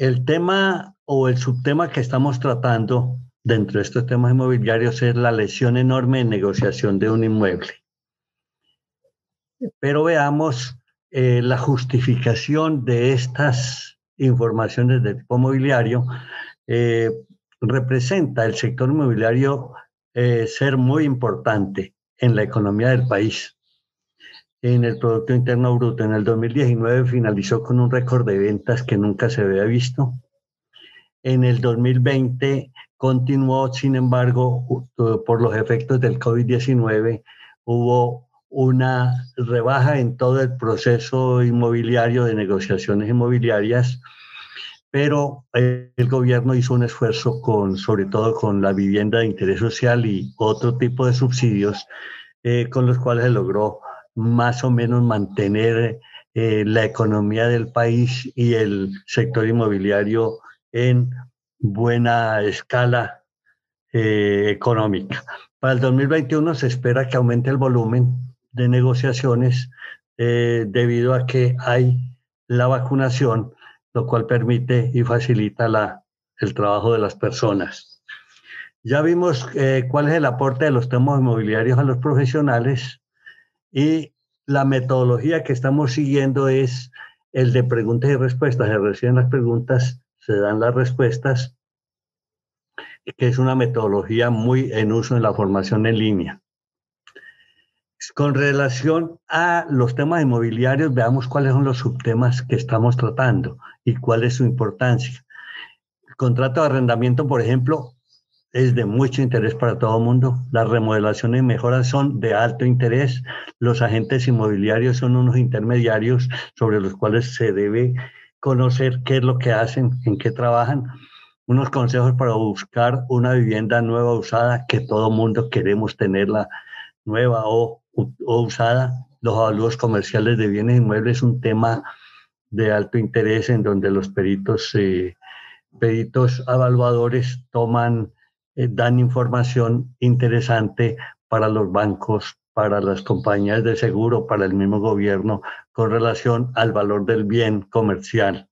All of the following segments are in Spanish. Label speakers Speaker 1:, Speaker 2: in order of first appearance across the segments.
Speaker 1: el tema o el subtema que estamos tratando dentro de estos temas inmobiliarios es la lesión enorme en negociación de un inmueble. Pero veamos eh, la justificación de estas informaciones de tipo mobiliario. Eh, representa el sector inmobiliario eh, ser muy importante en la economía del país. En el Producto Interno Bruto, en el 2019 finalizó con un récord de ventas que nunca se había visto. En el 2020 continuó, sin embargo, por los efectos del COVID-19, hubo una rebaja en todo el proceso inmobiliario de negociaciones inmobiliarias pero el gobierno hizo un esfuerzo con, sobre todo con la vivienda de interés social y otro tipo de subsidios eh, con los cuales se logró más o menos mantener eh, la economía del país y el sector inmobiliario en buena escala eh, económica. Para el 2021 se espera que aumente el volumen de negociaciones debido a que hay la vacunación lo cual permite y facilita la, el trabajo de las personas. Ya vimos eh, cuál es el aporte de los temas inmobiliarios a los profesionales y la metodología que estamos siguiendo es el de preguntas y respuestas. Se reciben las preguntas, se dan las respuestas, que es una metodología muy en uso en la formación en línea. Con relación a los temas inmobiliarios, veamos cuáles son los subtemas que estamos tratando y cuál es su importancia. El contrato de arrendamiento, por ejemplo, es de mucho interés para todo el mundo. Las remodelaciones y mejoras son de alto interés. Los agentes inmobiliarios son unos intermediarios sobre los cuales se debe conocer qué es lo que hacen, en qué trabajan. Unos consejos para buscar una vivienda nueva usada, que todo mundo queremos tenerla nueva o o usada, los avalúos comerciales de bienes inmuebles es un tema de alto interés en donde los peritos, eh, peritos evaluadores toman, eh, dan información interesante para los bancos, para las compañías de seguro, para el mismo gobierno, con relación al valor del bien comercial.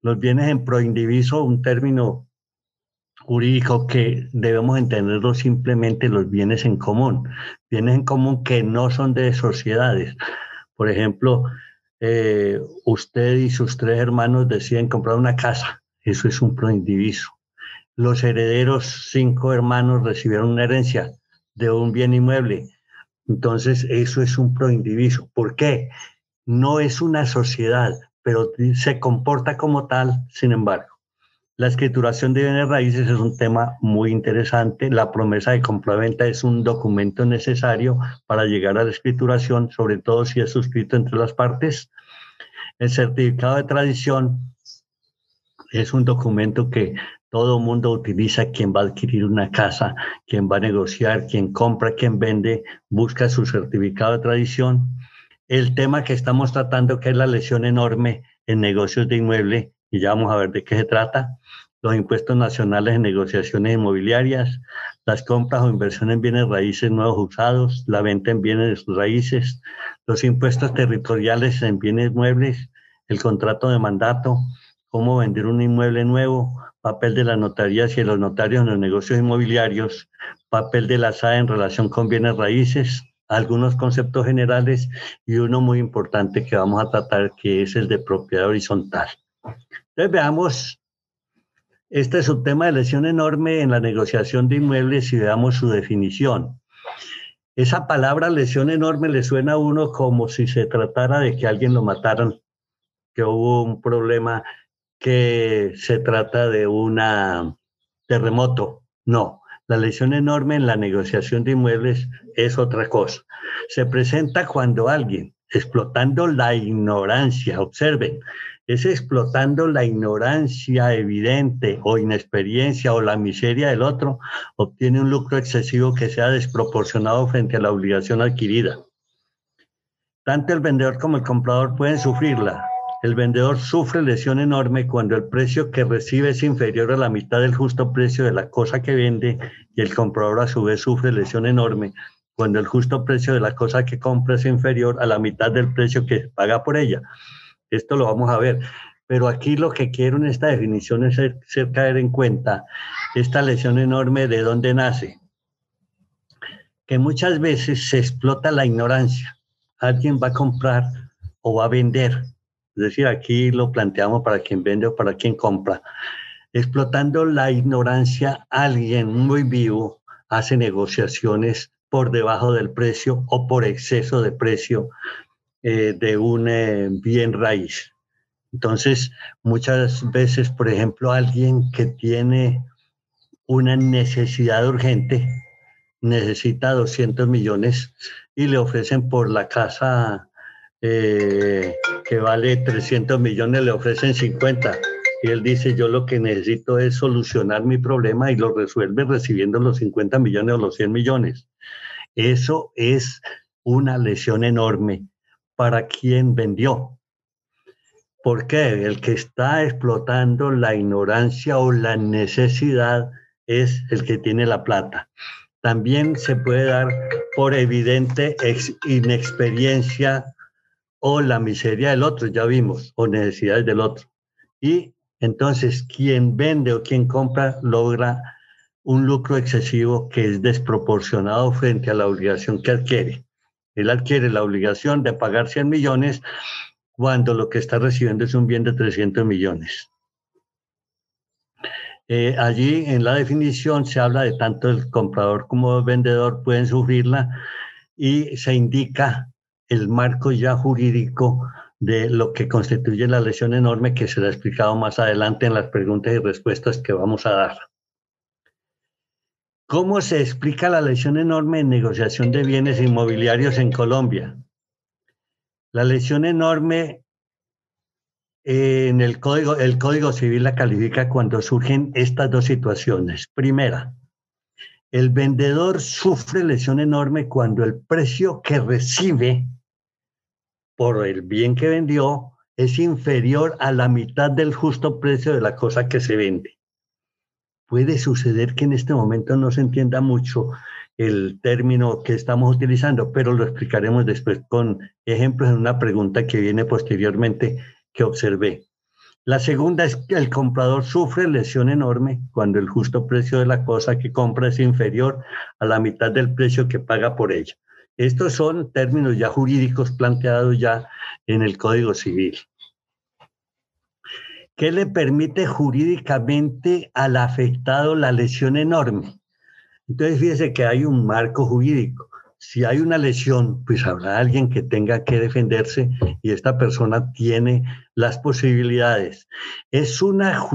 Speaker 1: Los bienes en proindiviso, un término jurídico que debemos entenderlo simplemente los bienes en común, bienes en común que no son de sociedades. Por ejemplo, eh, usted y sus tres hermanos deciden comprar una casa, eso es un proindiviso. Los herederos, cinco hermanos, recibieron una herencia de un bien inmueble, entonces eso es un proindiviso. ¿Por qué? No es una sociedad, pero se comporta como tal, sin embargo. La escrituración de bienes raíces es un tema muy interesante. La promesa de compraventa es un documento necesario para llegar a la escrituración, sobre todo si es suscrito entre las partes. El certificado de tradición es un documento que todo mundo utiliza, quien va a adquirir una casa, quien va a negociar, quien compra, quien vende, busca su certificado de tradición. El tema que estamos tratando, que es la lesión enorme en negocios de inmueble, y ya vamos a ver de qué se trata, los impuestos nacionales en negociaciones inmobiliarias, las compras o inversiones en bienes raíces nuevos usados, la venta en bienes raíces, los impuestos territoriales en bienes muebles, el contrato de mandato, cómo vender un inmueble nuevo, papel de las notarías y de los notarios en los negocios inmobiliarios, papel de la SAE en relación con bienes raíces, algunos conceptos generales y uno muy importante que vamos a tratar que es el de propiedad horizontal. Entonces veamos este subtema de lesión enorme en la negociación de inmuebles y veamos su definición. Esa palabra lesión enorme le suena a uno como si se tratara de que alguien lo mataran, que hubo un problema, que se trata de un terremoto. No, la lesión enorme en la negociación de inmuebles es otra cosa. Se presenta cuando alguien, explotando la ignorancia, observen, es explotando la ignorancia evidente o inexperiencia o la miseria del otro, obtiene un lucro excesivo que sea desproporcionado frente a la obligación adquirida. Tanto el vendedor como el comprador pueden sufrirla. El vendedor sufre lesión enorme cuando el precio que recibe es inferior a la mitad del justo precio de la cosa que vende y el comprador a su vez sufre lesión enorme cuando el justo precio de la cosa que compra es inferior a la mitad del precio que paga por ella. Esto lo vamos a ver. Pero aquí lo que quiero en esta definición es hacer caer en cuenta esta lesión enorme de dónde nace. Que muchas veces se explota la ignorancia. Alguien va a comprar o va a vender. Es decir, aquí lo planteamos para quien vende o para quien compra. Explotando la ignorancia, alguien muy vivo hace negociaciones por debajo del precio o por exceso de precio eh, de un eh, bien raíz. Entonces, muchas veces, por ejemplo, alguien que tiene una necesidad urgente, necesita 200 millones y le ofrecen por la casa eh, que vale 300 millones, le ofrecen 50. Y él dice, yo lo que necesito es solucionar mi problema y lo resuelve recibiendo los 50 millones o los 100 millones. Eso es una lesión enorme para quien vendió. ¿Por qué? El que está explotando la ignorancia o la necesidad es el que tiene la plata. También se puede dar por evidente inexperiencia o la miseria del otro, ya vimos, o necesidades del otro. Y entonces quien vende o quien compra logra un lucro excesivo que es desproporcionado frente a la obligación que adquiere. Él adquiere la obligación de pagar 100 millones cuando lo que está recibiendo es un bien de 300 millones. Eh, allí en la definición se habla de tanto el comprador como el vendedor pueden sufrirla y se indica el marco ya jurídico de lo que constituye la lesión enorme que será explicado más adelante en las preguntas y respuestas que vamos a dar. ¿Cómo se explica la lesión enorme en negociación de bienes inmobiliarios en Colombia? La lesión enorme en el código, el código civil la califica cuando surgen estas dos situaciones. Primera, el vendedor sufre lesión enorme cuando el precio que recibe por el bien que vendió es inferior a la mitad del justo precio de la cosa que se vende. Puede suceder que en este momento no se entienda mucho el término que estamos utilizando, pero lo explicaremos después con ejemplos en una pregunta que viene posteriormente que observé. La segunda es que el comprador sufre lesión enorme cuando el justo precio de la cosa que compra es inferior a la mitad del precio que paga por ella. Estos son términos ya jurídicos planteados ya en el Código Civil. ¿Qué le permite jurídicamente al afectado la lesión enorme? Entonces, fíjese que hay un marco jurídico si hay una lesión, pues habrá alguien que tenga que defenderse y esta persona tiene las posibilidades. Es una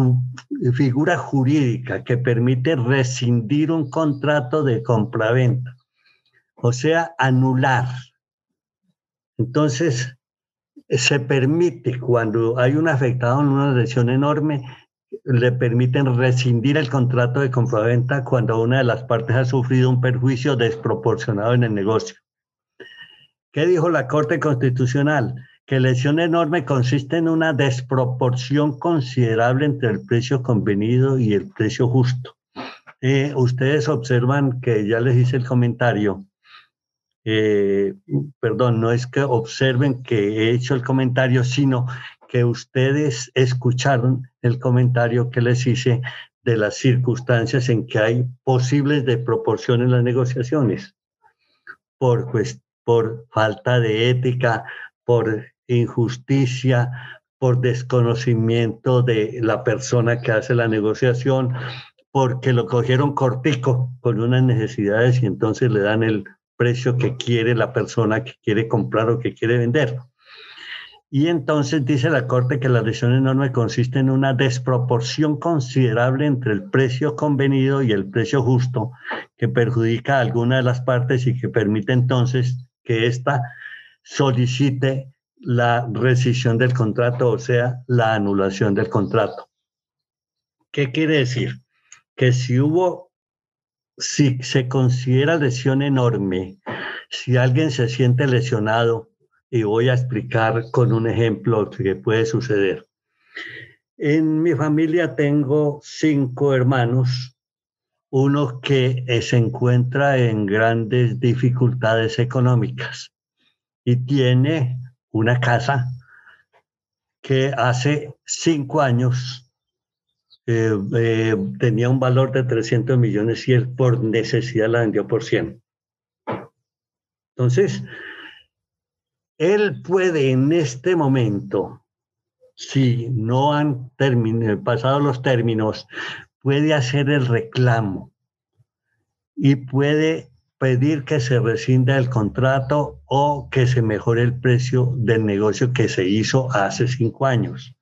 Speaker 1: figura jurídica que permite rescindir un contrato de compraventa, o sea, anular. Entonces, se permite cuando hay un afectado en una lesión enorme le permiten rescindir el contrato de compraventa cuando una de las partes ha sufrido un perjuicio desproporcionado en el negocio. ¿Qué dijo la Corte Constitucional? Que lesión enorme consiste en una desproporción considerable entre el precio convenido y el precio justo. Eh, ustedes observan que ya les hice el comentario. Eh, perdón, no es que observen que he hecho el comentario, sino que ustedes escucharon el comentario que les hice de las circunstancias en que hay posibles de en las negociaciones, por, por falta de ética, por injusticia, por desconocimiento de la persona que hace la negociación, porque lo cogieron cortico con unas necesidades y entonces le dan el precio que quiere la persona que quiere comprar o que quiere vender. Y entonces dice la Corte que la lesión enorme consiste en una desproporción considerable entre el precio convenido y el precio justo que perjudica a alguna de las partes y que permite entonces que ésta solicite la rescisión del contrato, o sea, la anulación del contrato. ¿Qué quiere decir? Que si hubo, si se considera lesión enorme, si alguien se siente lesionado, y voy a explicar con un ejemplo que puede suceder. En mi familia tengo cinco hermanos, uno que se encuentra en grandes dificultades económicas y tiene una casa que hace cinco años eh, eh, tenía un valor de 300 millones y él por necesidad la vendió por 100. Entonces, él puede en este momento, si no han pasado los términos, puede hacer el reclamo y puede pedir que se rescinda el contrato o que se mejore el precio del negocio que se hizo hace cinco años.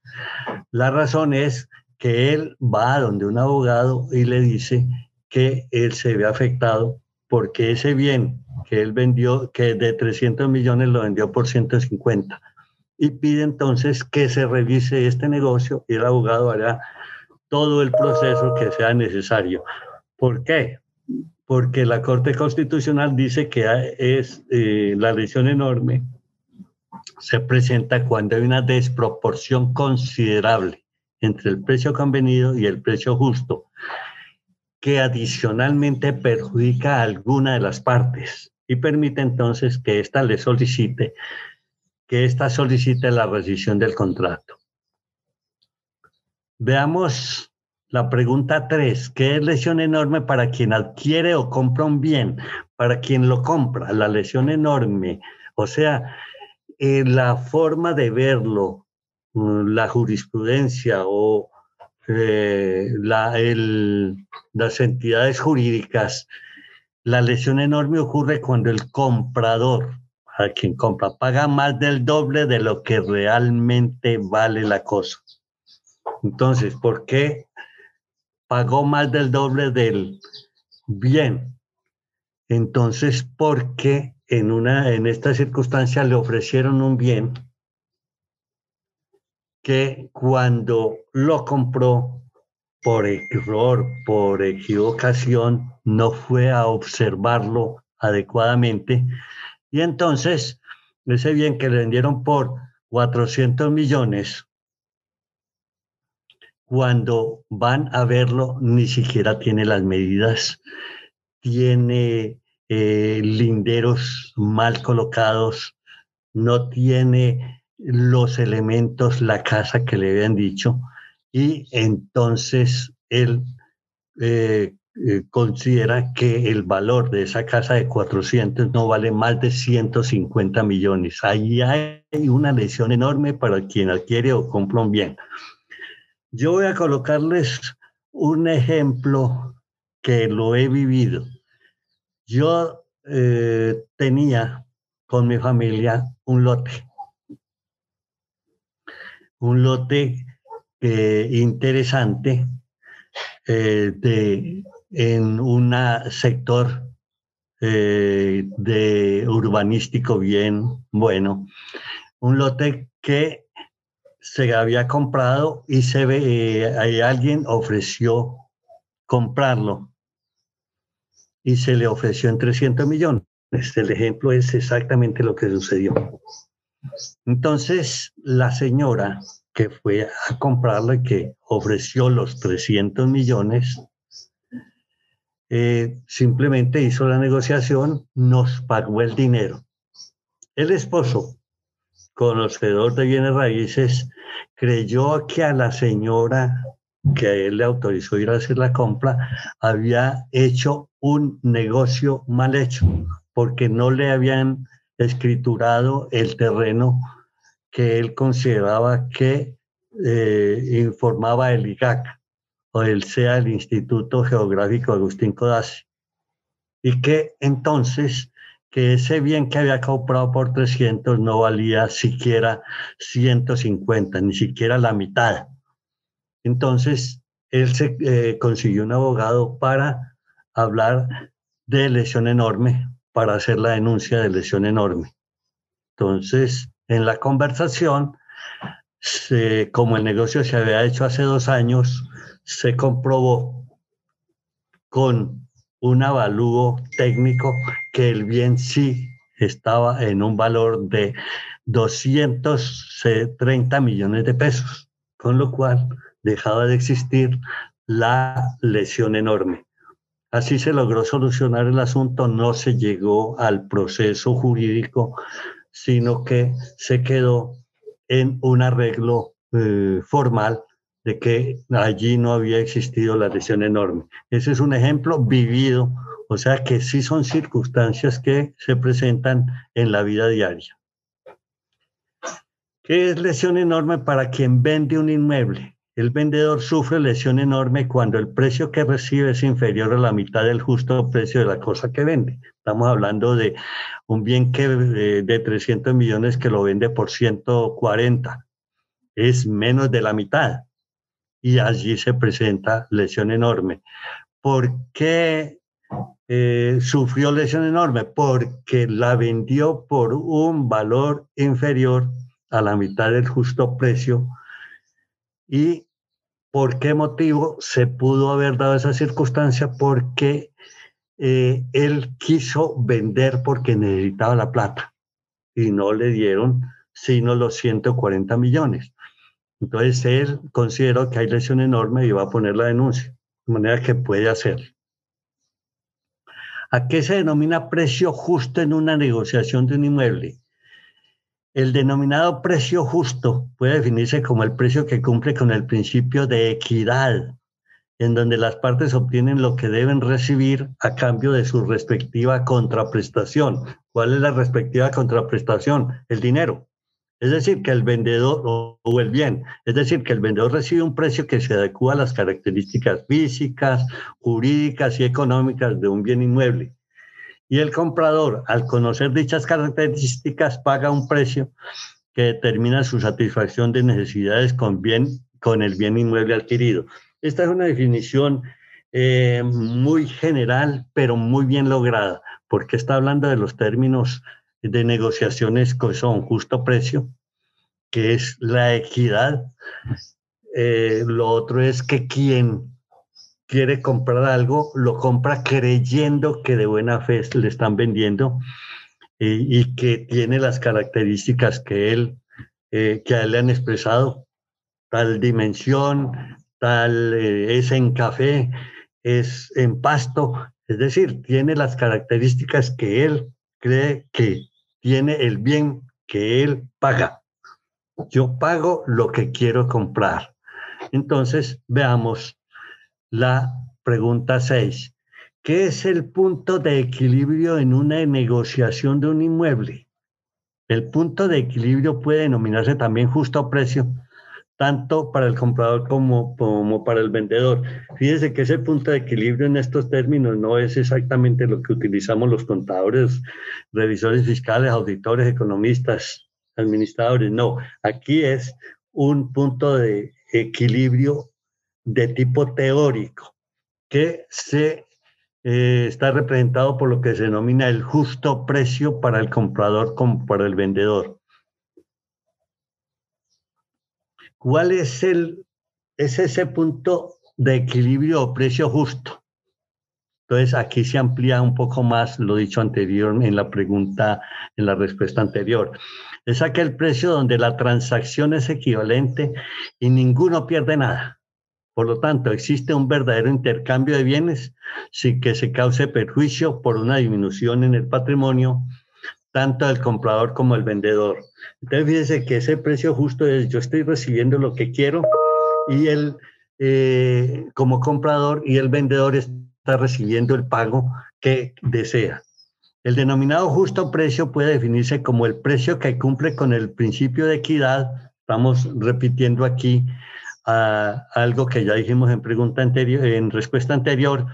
Speaker 1: La razón es que él va a donde un abogado y le dice que él se ve afectado porque ese bien que él vendió, que de 300 millones lo vendió por 150 y pide entonces que se revise este negocio y el abogado hará todo el proceso que sea necesario. ¿Por qué? Porque la Corte Constitucional dice que es eh, la lesión enorme se presenta cuando hay una desproporción considerable entre el precio convenido y el precio justo, que adicionalmente perjudica a alguna de las partes y permite entonces que ésta le solicite, que ésta solicite la rescisión del contrato. Veamos la pregunta 3, ¿qué es lesión enorme para quien adquiere o compra un bien? Para quien lo compra, la lesión enorme. O sea, eh, la forma de verlo Mm, la jurisprudencia o eh, las entidades jurídicas, la lesión enorme ocurre cuando el comprador, a quien compra, paga más del doble de lo que realmente vale la cosa. Entonces, ¿por qué pagó más del doble del bien? Entonces, porque en, una, en esta circunstancia le ofrecieron un bien que cuando lo compró por error, por equivocación, no fue a observarlo adecuadamente. Y entonces, ese bien que le vendieron por 400 millones, cuando van a verlo, ni siquiera tiene las medidas, tiene eh, linderos mal colocados, no tiene los elementos, la casa que le habían dicho, y entonces él eh, eh, considera que el valor de esa casa de 400 no vale más de 150 millones. Ahí hay una lesión enorme para quien adquiere o compra un bien. Yo voy a colocarles un ejemplo que lo he vivido. Yo eh, tenía con mi familia un lote un lote eh, interesante eh, de, en un sector eh, de urbanístico bien bueno, un lote que se había comprado y se ve, alguien ofreció comprarlo y se le ofreció en 300 millones. El ejemplo es exactamente lo que sucedió. Entonces, la señora que fue a comprarlo y que ofreció los 300 millones, eh, simplemente hizo la negociación, nos pagó el dinero. El esposo, conocedor de bienes raíces, creyó que a la señora que a él le autorizó ir a hacer la compra había hecho un negocio mal hecho, porque no le habían escriturado el terreno que él consideraba que eh, informaba el IGAC o el sea el Instituto Geográfico Agustín Codazzi y que entonces que ese bien que había comprado por 300 no valía siquiera 150, ni siquiera la mitad. Entonces, él se eh, consiguió un abogado para hablar de lesión enorme, para hacer la denuncia de lesión enorme. Entonces, en la conversación, como el negocio se había hecho hace dos años, se comprobó con un avalúo técnico que el bien sí estaba en un valor de 230 millones de pesos, con lo cual dejaba de existir la lesión enorme. Así se logró solucionar el asunto, no se llegó al proceso jurídico, sino que se quedó en un arreglo eh, formal de que allí no había existido la lesión enorme. Ese es un ejemplo vivido, o sea que sí son circunstancias que se presentan en la vida diaria. ¿Qué es lesión enorme para quien vende un inmueble? El vendedor sufre lesión enorme cuando el precio que recibe es inferior a la mitad del justo precio de la cosa que vende. Estamos hablando de un bien que eh, de 300 millones que lo vende por 140. Es menos de la mitad y allí se presenta lesión enorme. ¿Por qué eh, sufrió lesión enorme? Porque la vendió por un valor inferior a la mitad del justo precio. ¿Y por qué motivo se pudo haber dado esa circunstancia? Porque eh, él quiso vender porque necesitaba la plata y no le dieron sino los 140 millones. Entonces él consideró que hay lesión enorme y va a poner la denuncia, de manera que puede hacer. ¿A qué se denomina precio justo en una negociación de un inmueble? El denominado precio justo puede definirse como el precio que cumple con el principio de equidad, en donde las partes obtienen lo que deben recibir a cambio de su respectiva contraprestación. ¿Cuál es la respectiva contraprestación? El dinero. Es decir, que el vendedor o, el bien, es decir, que el vendedor recibe un precio que se adecua a las características físicas, jurídicas y económicas de un bien inmueble. Y el comprador, al conocer dichas características, paga un precio que determina su satisfacción de necesidades con, bien, con el bien inmueble adquirido. Esta es una definición eh, muy general, pero muy bien lograda, porque está hablando de los términos de negociaciones que son justo precio, que es la equidad. Eh, lo otro es que quien quiere comprar algo, lo compra creyendo que de buena fe le están vendiendo eh, y que tiene las características que él, eh, que a él le han expresado, tal dimensión, tal es en café, es en pasto, es decir, tiene las características que él cree que tiene el bien que él paga. Yo pago lo que quiero comprar. Entonces, veamos la pregunta 6. ¿Qué es el punto de equilibrio en una negociación de un inmueble? El punto de equilibrio puede denominarse también justo precio tanto para el comprador como, como para el vendedor. Fíjese que ese punto de equilibrio en estos términos no es exactamente lo que utilizamos los contadores, revisores fiscales, auditores, economistas, administradores. No, aquí es un punto de equilibrio de tipo teórico que se eh, está representado por lo que se denomina el justo precio para el comprador como para el vendedor. ¿Cuál es, el, es ese punto de equilibrio o precio justo? Entonces, aquí se amplía un poco más lo dicho anterior en la pregunta, en la respuesta anterior. Es aquel precio donde la transacción es equivalente y ninguno pierde nada. Por lo tanto, existe un verdadero intercambio de bienes sin que se cause perjuicio por una disminución en el patrimonio tanto el comprador como el vendedor. Entonces, fíjense que ese precio justo es, yo estoy recibiendo lo que quiero y él, eh, como comprador, y el vendedor está recibiendo el pago que desea. El denominado justo precio puede definirse como el precio que cumple con el principio de equidad. Estamos repitiendo aquí ah, algo que ya dijimos en pregunta anterior, en respuesta anterior,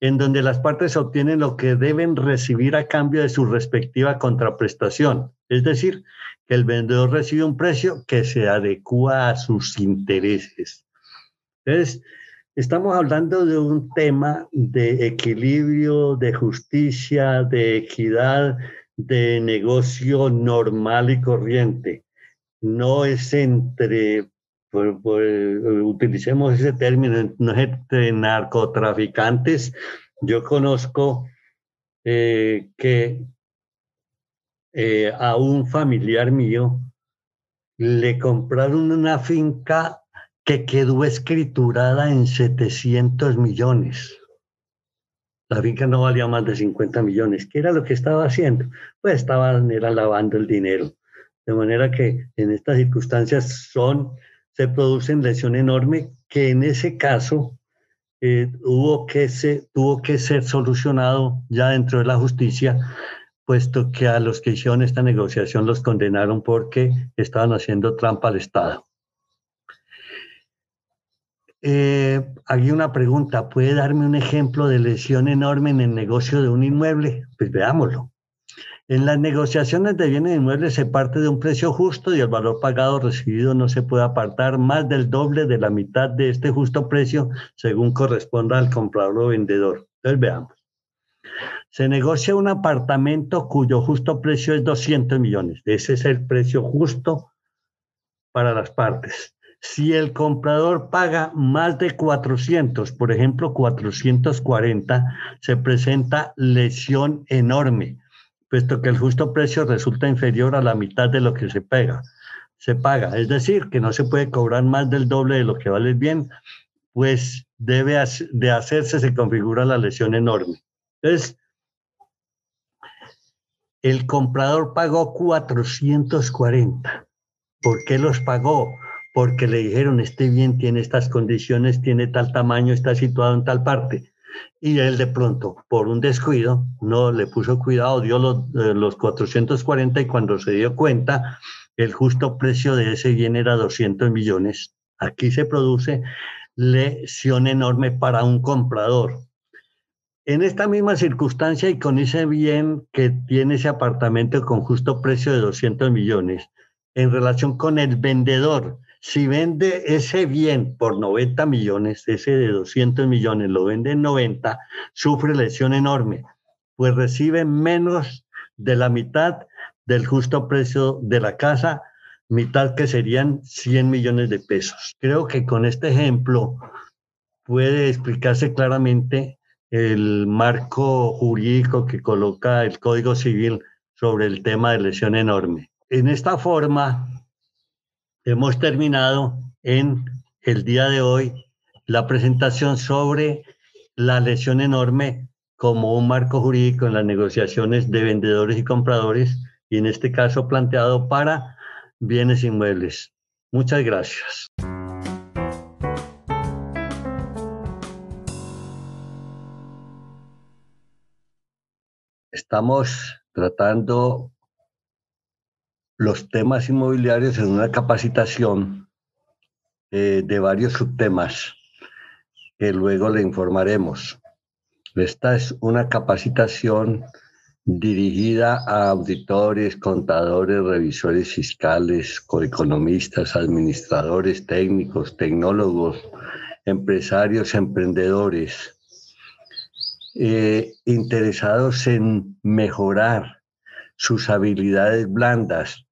Speaker 1: en donde las partes obtienen lo que deben recibir a cambio de su respectiva contraprestación. Es decir, que el vendedor recibe un precio que se adecua a sus intereses. Entonces, estamos hablando de un tema de equilibrio, de justicia, de equidad, de negocio normal y corriente. No es entre pues, pues, utilicemos ese término, narcotraficantes. Yo conozco eh, que eh, a un familiar mío le compraron una finca que quedó escriturada en 700 millones. La finca no valía más de 50 millones. ¿Qué era lo que estaba haciendo? Pues estaban era lavando el dinero. De manera que en estas circunstancias son se produce en lesión enorme que en ese caso eh, hubo que se, tuvo que ser solucionado ya dentro de la justicia, puesto que a los que hicieron esta negociación los condenaron porque estaban haciendo trampa al Estado. Eh, hay una pregunta, ¿puede darme un ejemplo de lesión enorme en el negocio de un inmueble? Pues veámoslo. En las negociaciones de bienes inmuebles se parte de un precio justo y el valor pagado recibido no se puede apartar más del doble de la mitad de este justo precio según corresponda al comprador o vendedor. Entonces veamos. Se negocia un apartamento cuyo justo precio es 200 millones. Ese es el precio justo para las partes. Si el comprador paga más de 400, por ejemplo 440, se presenta lesión enorme puesto que el justo precio resulta inferior a la mitad de lo que se paga. Se paga, es decir, que no se puede cobrar más del doble de lo que vale el bien, pues debe de hacerse, se configura la lesión enorme. Entonces, el comprador pagó 440. ¿Por qué los pagó? Porque le dijeron, este bien tiene estas condiciones, tiene tal tamaño, está situado en tal parte. Y él de pronto, por un descuido, no le puso cuidado, dio los, eh, los 440 y cuando se dio cuenta, el justo precio de ese bien era 200 millones. Aquí se produce lesión enorme para un comprador. En esta misma circunstancia y con ese bien que tiene ese apartamento con justo precio de 200 millones, en relación con el vendedor, si vende ese bien por 90 millones, ese de 200 millones lo vende en 90, sufre lesión enorme, pues recibe menos de la mitad del justo precio de la casa, mitad que serían 100 millones de pesos. Creo que con este ejemplo puede explicarse claramente el marco jurídico que coloca el Código Civil sobre el tema de lesión enorme. En esta forma, hemos terminado en el día de hoy la presentación sobre la lesión enorme como un marco jurídico en las negociaciones de vendedores y compradores y en este caso planteado para bienes inmuebles. Muchas gracias. Estamos tratando los temas inmobiliarios en una capacitación eh, de varios subtemas que luego le informaremos. Esta es una capacitación dirigida a auditores, contadores, revisores fiscales, coeconomistas, administradores, técnicos, tecnólogos, empresarios, emprendedores, eh, interesados en mejorar sus habilidades blandas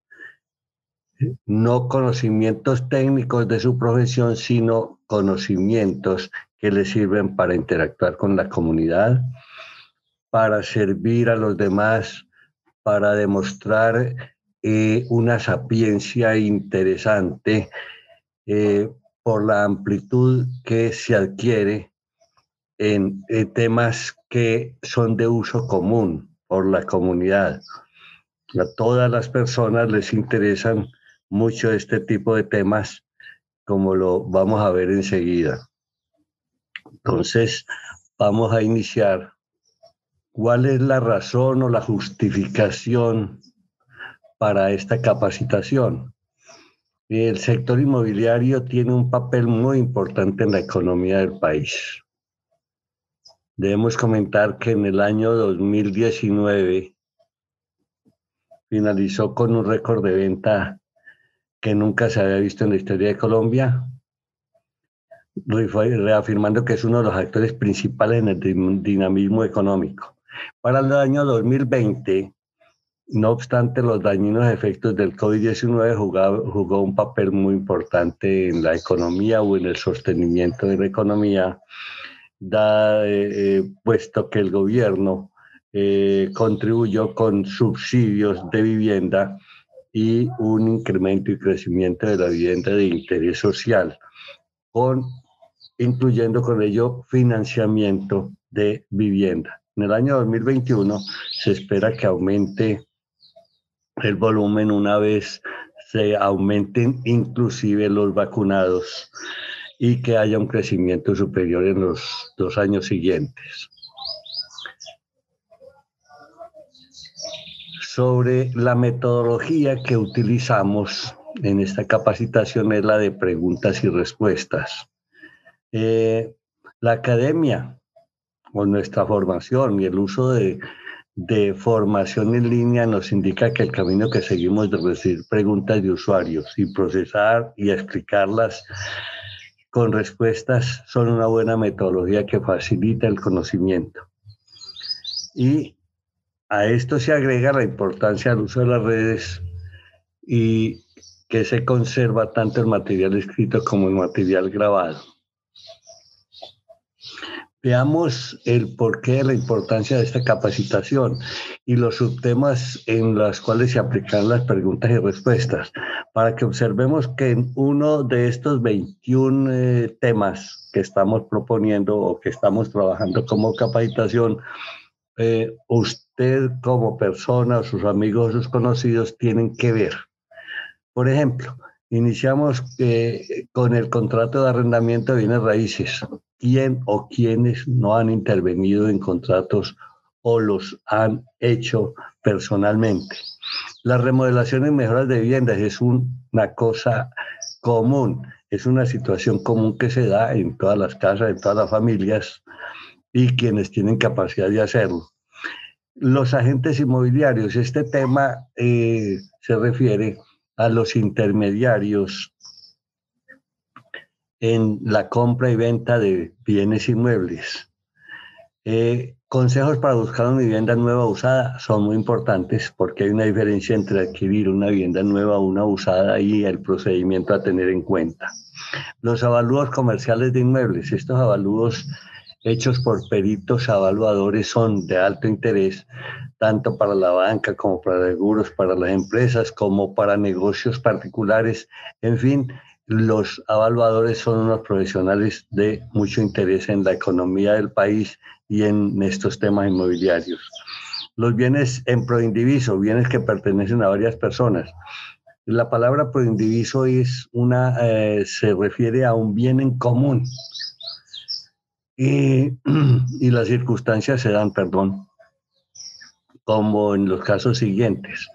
Speaker 1: no conocimientos técnicos de su profesión, sino conocimientos que le sirven para interactuar con la comunidad, para servir a los demás, para demostrar eh, una sapiencia interesante eh, por la amplitud que se adquiere en eh, temas que son de uso común por la comunidad. A todas las personas les interesan mucho este tipo de temas, como lo vamos a ver enseguida. Entonces, vamos a iniciar. ¿Cuál es la razón o la justificación para esta capacitación? El sector inmobiliario tiene un papel muy importante en la economía del país. Debemos comentar que en el año 2019 finalizó con un récord de venta que nunca se había visto en la historia de Colombia, reafirmando que es uno de los actores principales en el dinamismo económico. Para el año 2020, no obstante los dañinos efectos del COVID-19, jugó, un papel muy importante en la economía o en el sostenimiento de la economía, da, eh, eh, puesto que el gobierno eh, contribuyó con subsidios de vivienda y un incremento y crecimiento de la vivienda de interés social, incluyendo con ello financiamiento de vivienda. En el año 2021 se espera que aumente el volumen una vez se aumenten inclusive los vacunados y que haya un crecimiento superior en los dos años siguientes. Sobre la metodología que utilizamos en esta capacitación es la de preguntas y respuestas. Eh, la academia o nuestra formación y el uso de, de, formación en línea nos indica que el camino que seguimos de recibir preguntas de usuarios y procesar y explicarlas con respuestas son una buena metodología que facilita el conocimiento. Y a esto se agrega la importancia del uso de las redes y que se conserva tanto el material escrito como el material grabado. Veamos el porqué de la importancia de esta capacitación y los subtemas en los cuales se aplican las preguntas y respuestas, para que observemos que en uno de estos 21 eh, temas que estamos proponiendo o que estamos trabajando como capacitación, eh, usted como persona, sus amigos, sus conocidos tienen que ver por ejemplo, iniciamos con el contrato de arrendamiento de bienes raíces. ¿Quién o quiénes no han intervenido en contratos o los han hecho personalmente? Las remodelaciones y mejoras de viviendas es una cosa común, es una situación común que se da en todas las casas, en todas las familias y quienes tienen capacidad de hacerlo. Los agentes inmobiliarios, este tema eh, se refiere a los intermediarios en la compra y venta de bienes inmuebles. Eh, consejos para buscar una vivienda nueva usada son muy importantes porque hay una diferencia entre adquirir una vivienda nueva o una usada y el procedimiento a tener en cuenta. Los avalúos comerciales de inmuebles, estos avalúos hechos por peritos evaluadores son de alto interés tanto para la banca como para seguros, para las empresas, como para negocios particulares. En fin, los evaluadores son unos profesionales de mucho interés en la economía del país y en estos temas inmobiliarios. Los bienes en proindiviso, bienes que pertenecen a varias personas. La palabra proindiviso es una, eh, se refiere a un bien en común. Y, y las circunstancias se dan, perdón, como en los casos siguientes.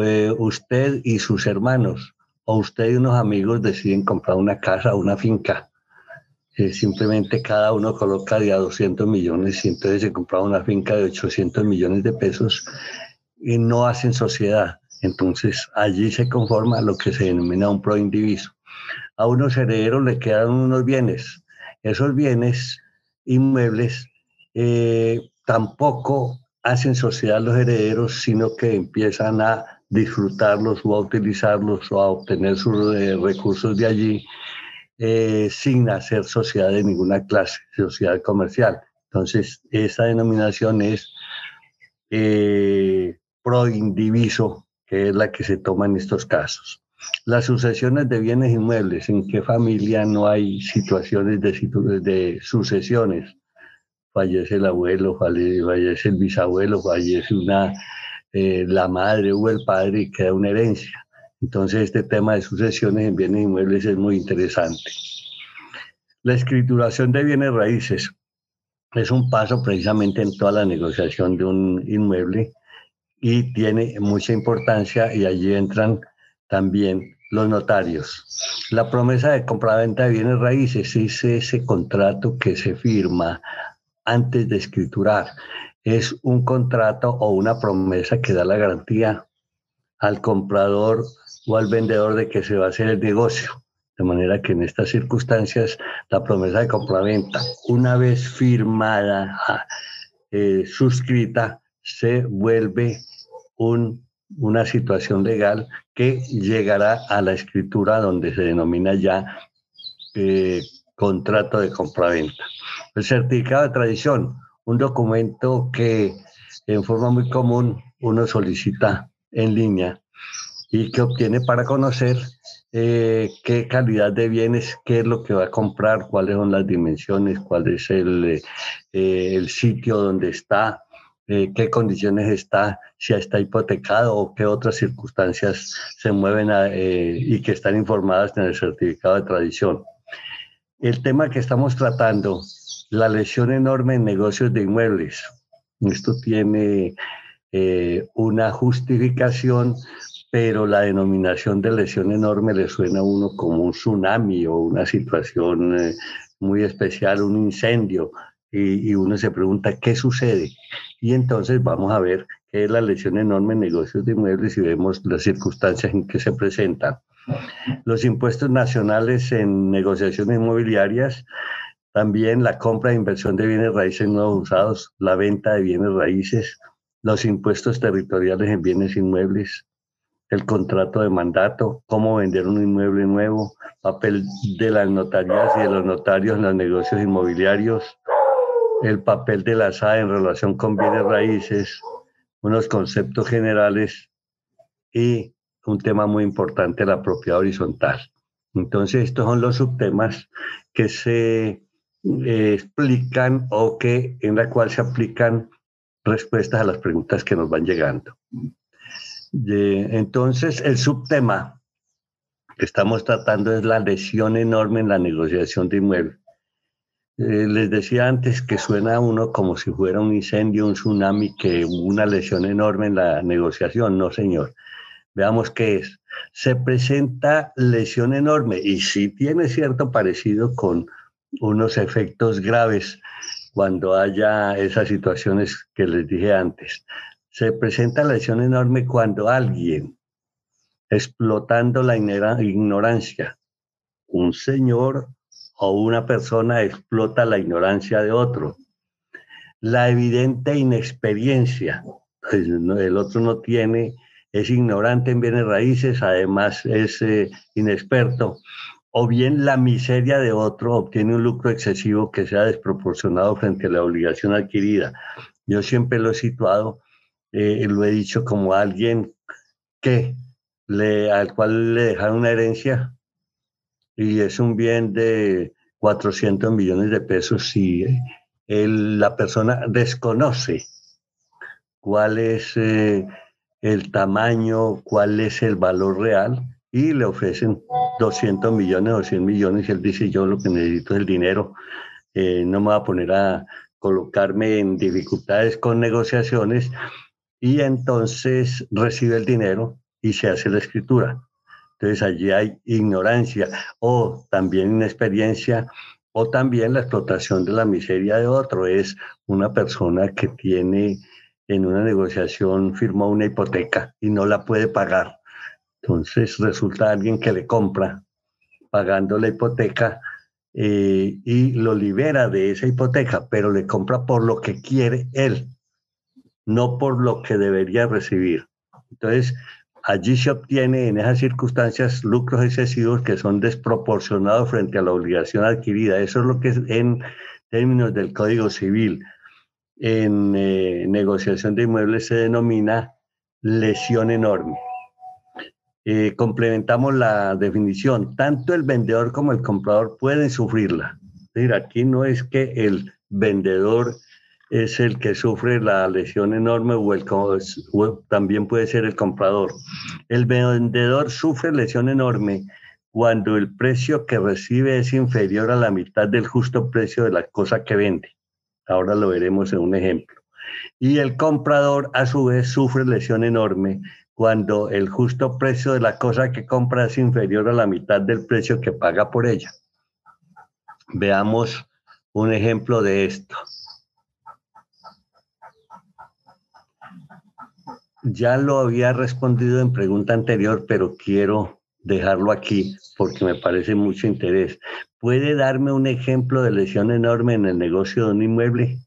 Speaker 1: Eh, usted y sus hermanos o usted y unos amigos deciden comprar una casa o una finca. Eh, simplemente cada uno coloca de a 200 millones y entonces se compra una finca de 800 millones de pesos y no hacen sociedad. Entonces allí se conforma lo que se denomina un proindiviso. A unos herederos le quedan unos bienes. Esos bienes inmuebles eh, tampoco hacen sociedad los herederos, sino que empiezan a disfrutarlos o a utilizarlos o a obtener sus eh, recursos de allí eh, sin hacer sociedad de ninguna clase, sociedad comercial. Entonces, esa denominación es eh, pro-indiviso, que es la que se toma en estos casos. Las sucesiones de bienes inmuebles, ¿en qué familia no hay situaciones de, de sucesiones? fallece el abuelo, fallece el bisabuelo, fallece una, eh, la madre o el padre y queda una herencia. Entonces este tema de sucesiones en bienes inmuebles es muy interesante. La escrituración de bienes raíces es un paso precisamente en toda la negociación de un inmueble y tiene mucha importancia y allí entran también los notarios. La promesa de compra-venta de bienes raíces es ese contrato que se firma antes de escriturar. Es un contrato o una promesa que da la garantía al comprador o al vendedor de que se va a hacer el negocio. De manera que en estas circunstancias la promesa de compraventa, una vez firmada, eh, suscrita, se vuelve un, una situación legal que llegará a la escritura donde se denomina ya eh, contrato de compraventa. El certificado de tradición, un documento que en forma muy común uno solicita en línea y que obtiene para conocer eh, qué calidad de bienes, qué es lo que va a comprar, cuáles son las dimensiones, cuál es el, eh, el sitio donde está, eh, qué condiciones está, si está hipotecado o qué otras circunstancias se mueven eh, y que están informadas en el certificado de tradición. El tema que estamos tratando, la lesión enorme en negocios de inmuebles. Esto tiene eh, una justificación, pero la denominación de lesión enorme le suena a uno como un tsunami o una situación muy especial, un incendio, y, uno se pregunta qué sucede. Y entonces vamos a ver qué es la lesión enorme en negocios de inmuebles y vemos las circunstancias en que se presentan. Los impuestos nacionales en negociaciones inmobiliarias, también la compra e inversión de bienes raíces nuevos usados, la venta de bienes raíces, los impuestos territoriales en bienes inmuebles, el contrato de mandato, cómo vender un inmueble nuevo, papel de las notarías y de los notarios en los negocios inmobiliarios, el papel de la SAE en relación con bienes raíces, unos conceptos generales y un tema muy importante, la propiedad horizontal. Entonces, estos son los subtemas que se eh, explican o que en la cual se aplican respuestas a las preguntas que nos van llegando. entonces, el subtema que estamos tratando es la lesión enorme en la negociación de inmuebles. Eh, les decía antes que suena uno como si fuera un incendio, un tsunami, que una lesión enorme en la negociación. No, señor. Veamos qué es. Se presenta lesión enorme y sí tiene cierto parecido con unos efectos graves cuando haya esas situaciones que les dije antes. Se presenta lesión enorme cuando alguien, explotando la ignorancia, un señor o una persona explota la ignorancia de otro. La evidente inexperiencia, pues, el otro no tiene, es ignorante en bienes raíces, además es eh, inexperto, o bien la miseria de otro obtiene un lucro excesivo que sea desproporcionado frente a la obligación adquirida. Yo siempre lo he situado, eh, lo he dicho como alguien que le, al cual le dejaron una herencia y es un bien de 400 millones de pesos si la persona desconoce cuál es eh, el tamaño, cuál es el valor real y le ofrecen 200 millones o 100 millones y él dice yo lo que necesito es el dinero, eh, no me voy a poner a colocarme en dificultades con negociaciones y entonces recibe el dinero y se hace la escritura. Entonces allí hay ignorancia o también inexperiencia o también la explotación de la miseria de otro. Es una persona que tiene en una negociación firmó una hipoteca y no la puede pagar. Entonces resulta alguien que le compra pagando la hipoteca eh, y lo libera de esa hipoteca, pero le compra por lo que quiere él, no por lo que debería recibir. Entonces, allí se obtiene en esas circunstancias lucros excesivos que son desproporcionados frente a la obligación adquirida. Eso es lo que en términos del Código Civil en eh, negociación de inmuebles se denomina lesión enorme. Eh, complementamos la definición. Tanto el vendedor como el comprador pueden sufrirla. Es decir, aquí no es que el vendedor es el que sufre la lesión enorme o, el, también puede ser el comprador. El vendedor sufre lesión enorme cuando el precio que recibe es inferior a la mitad del justo precio de la cosa que vende. Ahora lo veremos en un ejemplo. Y el comprador a su vez sufre lesión enorme cuando el justo precio de la cosa que compra es inferior a la mitad del precio que paga por ella. Veamos un ejemplo de esto. Ya lo había respondido en pregunta anterior, pero quiero dejarlo aquí porque me parece mucho interés. ¿Puede darme un ejemplo de lesión enorme en el negocio de un inmueble?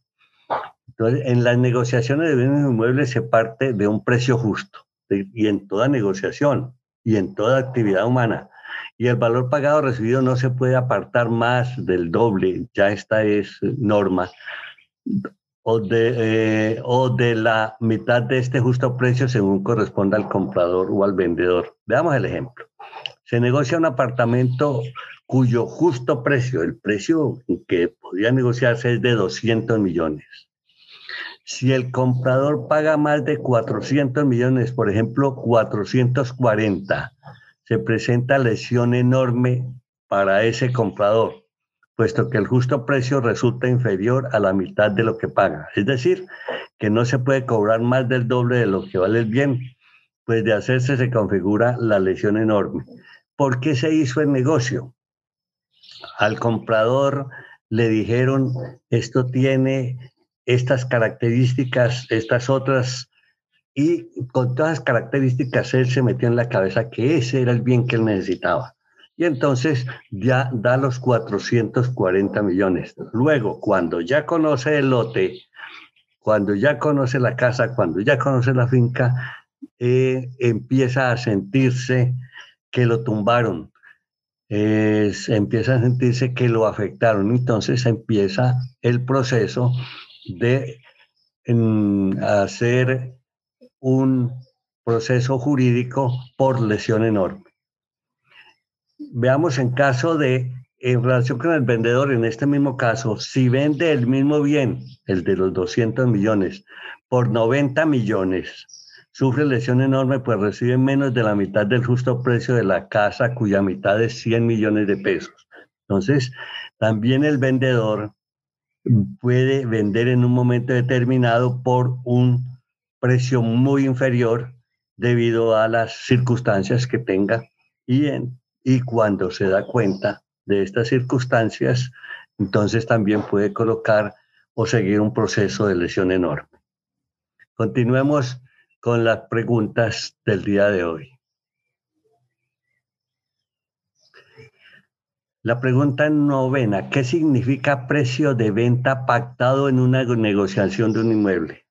Speaker 1: Entonces, en las negociaciones de bienes inmuebles se parte de un precio justo y en toda negociación y en toda actividad humana. Y el valor pagado recibido no se puede apartar más del doble, ya esta es norma o de, eh, o de la mitad de este justo precio según corresponda al comprador o al vendedor. Veamos el ejemplo. Se negocia un apartamento cuyo justo precio, el precio que podía negociarse es de 200 millones. Si el comprador paga más de 400 millones, por ejemplo, 440, se presenta lesión enorme para ese comprador, puesto que el justo precio resulta inferior a la mitad de lo que paga. Es decir, que no se puede cobrar más del doble de lo que vale el bien, pues de hacerse se configura la lesión enorme. ¿Por qué se hizo el negocio? Al comprador le dijeron, esto tiene estas características, estas otras, y con todas las características él se metió en la cabeza que ese era el bien que él necesitaba. Y entonces ya da los 440 millones. Luego, cuando ya conoce el lote, cuando ya conoce la casa, cuando ya conoce la finca, eh, empieza a sentirse que lo tumbaron, empieza a sentirse que lo afectaron. Entonces empieza el proceso de hacer un proceso jurídico por lesión enorme. Veamos en caso de, en relación con el vendedor, en este mismo caso, si vende el mismo bien, el de los 200 millones, por 90 millones, sufre lesión enorme, pues recibe menos de la mitad del justo precio de la casa, cuya mitad es 100 millones de pesos. Entonces, también el vendedor puede vender en un momento determinado por un precio muy inferior debido a las circunstancias que tenga y, en, y cuando se da cuenta de estas circunstancias, entonces también puede colocar o seguir un proceso de lesión enorme. Continuemos con las preguntas del día de hoy. La pregunta novena, ¿qué significa precio de venta pactado en una negociación de un inmueble?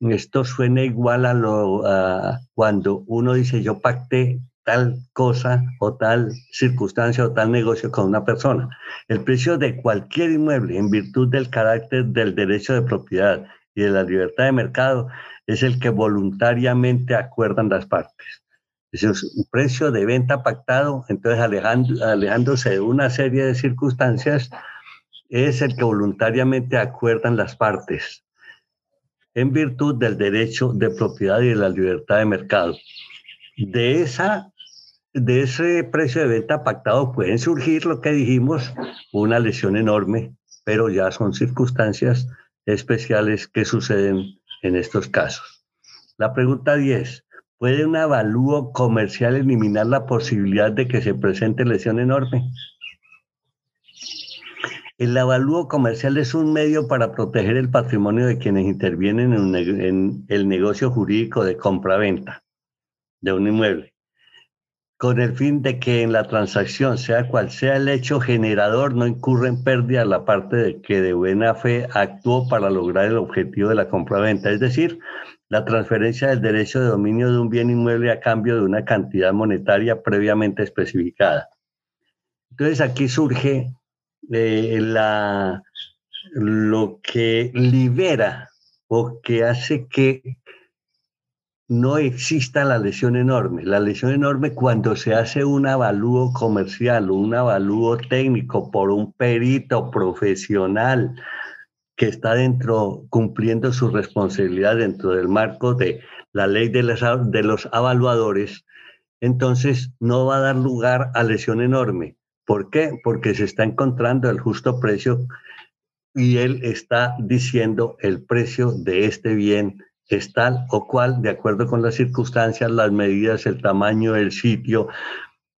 Speaker 1: Esto suena igual a lo cuando uno dice yo pacté tal cosa o tal circunstancia o tal negocio con una persona. El precio de cualquier inmueble en virtud del carácter del derecho de propiedad y de la libertad de mercado es el que voluntariamente acuerdan las partes es un precio de venta pactado, entonces alejándose de una serie de circunstancias, es el que voluntariamente acuerdan las partes en virtud del derecho de propiedad y de la libertad de mercado. De, esa, de ese precio de venta pactado pueden surgir, lo que dijimos, una lesión enorme, pero ya son circunstancias especiales que suceden en estos casos. La pregunta 10. ¿Puede un avalúo comercial eliminar la posibilidad de que se presente lesión enorme? El avalúo comercial es un medio para proteger el patrimonio de quienes intervienen en, el negocio jurídico de compra-venta de un inmueble, con el fin de que en la transacción, sea cual sea el hecho generador, no incurra en pérdida la parte de que de buena fe actuó para lograr el objetivo de la compra-venta. Es decir, la transferencia del derecho de dominio de un bien inmueble a cambio de una cantidad monetaria previamente especificada. Entonces aquí surge eh, la, lo que libera o que hace que no exista la lesión enorme. La lesión enorme cuando se hace un avalúo comercial un avalúo técnico por un perito profesional que está dentro, cumpliendo su responsabilidad dentro del marco de la ley de, de los evaluadores, entonces no va a dar lugar a lesión enorme. ¿Por qué? Porque se está encontrando el justo precio y él está diciendo el precio de este bien es tal o cual, de acuerdo con las circunstancias, las medidas, el tamaño, el sitio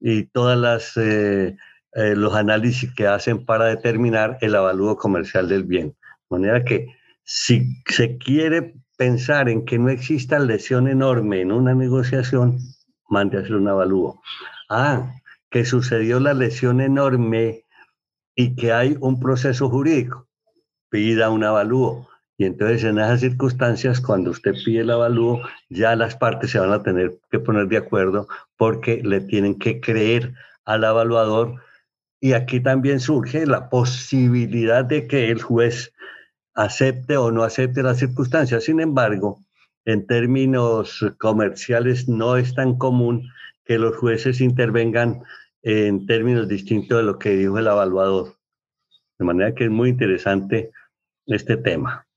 Speaker 1: y todas las eh, eh, los análisis que hacen para determinar el avalúo comercial del bien. De manera que si se quiere pensar en que no exista lesión enorme en una negociación, mande a hacer un avalúo. Ah, que sucedió la lesión enorme y que hay un proceso jurídico, pida un avalúo. Y entonces en esas circunstancias, cuando usted pide el avalúo, ya las partes se van a tener que poner de acuerdo porque le tienen que creer al evaluador. Y aquí también surge la posibilidad de que el juez acepte o no acepte las circunstancias. Sin embargo, en términos comerciales no es tan común que los jueces intervengan en términos distintos de lo que dijo el evaluador. De manera que es muy interesante este tema.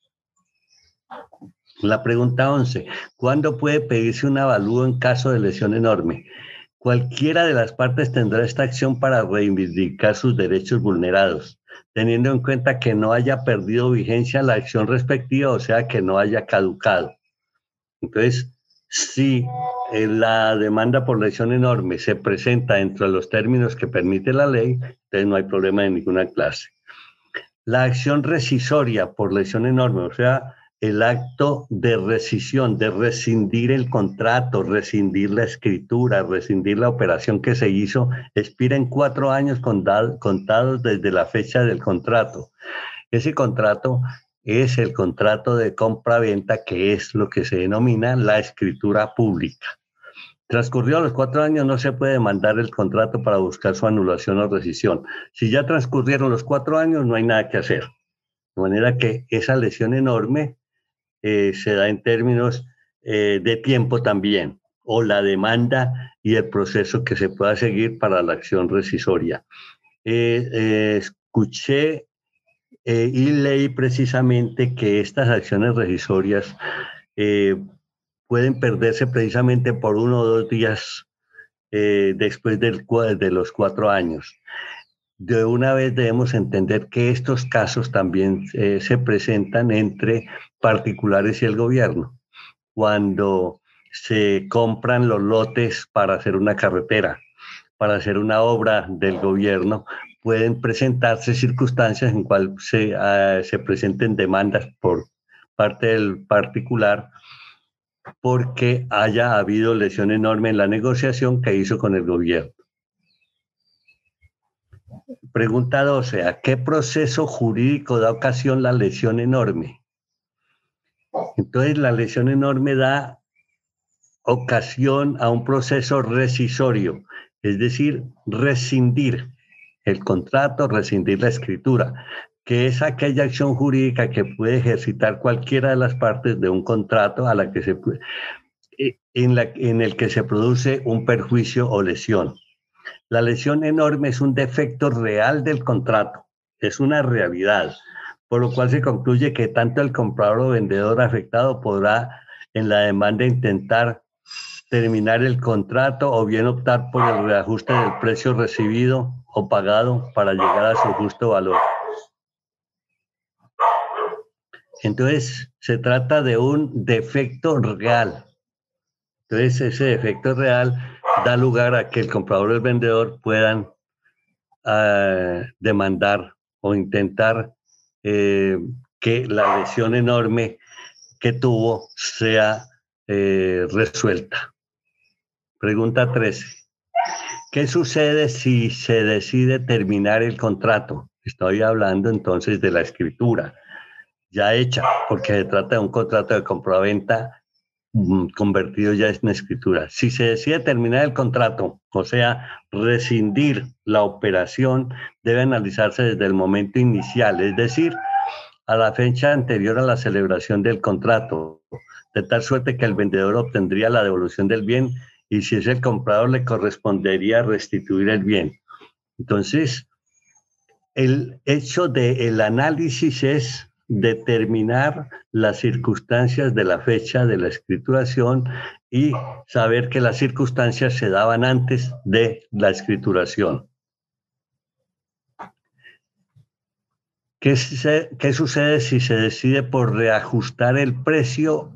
Speaker 1: La pregunta 11. ¿Cuándo puede pedirse un avalúo en caso de lesión enorme? Cualquiera de las partes tendrá esta acción para reivindicar sus derechos vulnerados, teniendo en cuenta que no haya perdido vigencia la acción respectiva, o sea, que no haya caducado. Entonces, si eh, la demanda por lesión enorme se presenta dentro de los términos que permite la ley, entonces no hay problema de ninguna clase. La acción rescisoria por lesión enorme, o sea, el acto de rescisión, de rescindir el contrato, rescindir la escritura, rescindir la operación que se hizo, expira en cuatro años contados desde la fecha del contrato. Ese contrato es el contrato de compra-venta, que es lo que se denomina la escritura pública. Transcurrió los cuatro años, no se puede mandar el contrato para buscar su anulación o rescisión. Si ya transcurrieron los cuatro años, no hay nada que hacer. De manera que esa lesión enorme eh, se da en términos eh, de tiempo también, o la demanda y el proceso que se pueda seguir para la acción rescisoria. Eh, escuché y leí precisamente que estas acciones rescisorias pueden perderse precisamente por uno o dos días después del, de los cuatro años de una vez debemos entender que estos casos también se presentan entre particulares y el gobierno. Cuando se compran los lotes para hacer una carretera, para hacer una obra del gobierno, pueden presentarse circunstancias en cual se, ah, se presenten demandas por parte del particular porque haya habido lesión enorme en la negociación que hizo con el gobierno. Pregunta 12. ¿A qué proceso jurídico da ocasión la lesión enorme? Entonces la lesión enorme da ocasión a un proceso rescisorio, es decir, rescindir el contrato, rescindir la escritura, que es aquella acción jurídica que puede ejercitar cualquiera de las partes de un contrato a la que se eh, en, en el que se produce un perjuicio o lesión. La lesión enorme es un defecto real del contrato, es una realidad por lo cual se concluye que tanto el comprador o vendedor afectado podrá en la demanda intentar terminar el contrato o bien optar por el reajuste del precio recibido o pagado para llegar a su justo valor. Entonces, se trata de un defecto real. Entonces, ese defecto real da lugar a que el comprador o el vendedor puedan ah, demandar o intentar eh, que la lesión enorme que tuvo sea eh, resuelta. Pregunta 13. ¿Qué sucede si se decide terminar el contrato? Estoy hablando entonces de la escritura ya hecha, porque se trata de un contrato de compraventa convertido ya en escritura. Si se decide terminar el contrato, o sea, rescindir la operación, debe analizarse desde el momento inicial, es decir, a la fecha anterior a la celebración del contrato, de tal suerte que el vendedor obtendría la devolución del bien y si es el comprador le correspondería restituir el bien. Entonces, el hecho del análisis es determinar las circunstancias de la fecha de la escrituración y saber que las circunstancias se daban antes de la escrituración. ¿Qué, sucede si se decide por reajustar el precio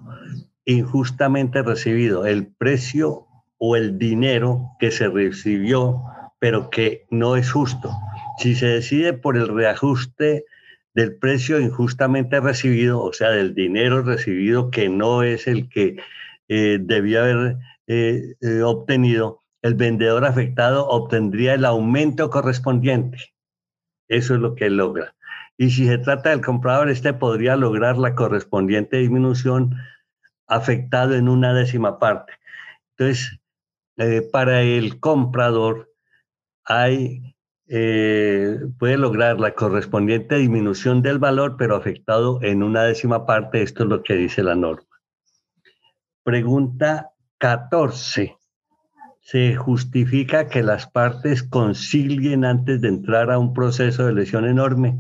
Speaker 1: injustamente recibido? El precio o el dinero que se recibió, pero que no es justo. Si se decide por el reajuste del precio injustamente recibido, o sea, del dinero recibido que no es el que eh, haber eh, eh, obtenido, el vendedor afectado obtendría el aumento correspondiente. Eso es lo que logra y si se trata del comprador, este podría lograr la correspondiente disminución afectado en una décima parte. Entonces, eh, para el comprador hay, eh, puede lograr la correspondiente disminución del valor, pero afectado en una décima parte. Esto es lo que dice la norma. Pregunta 14. ¿Se justifica que las partes concilien antes de entrar a un proceso de lesión enorme?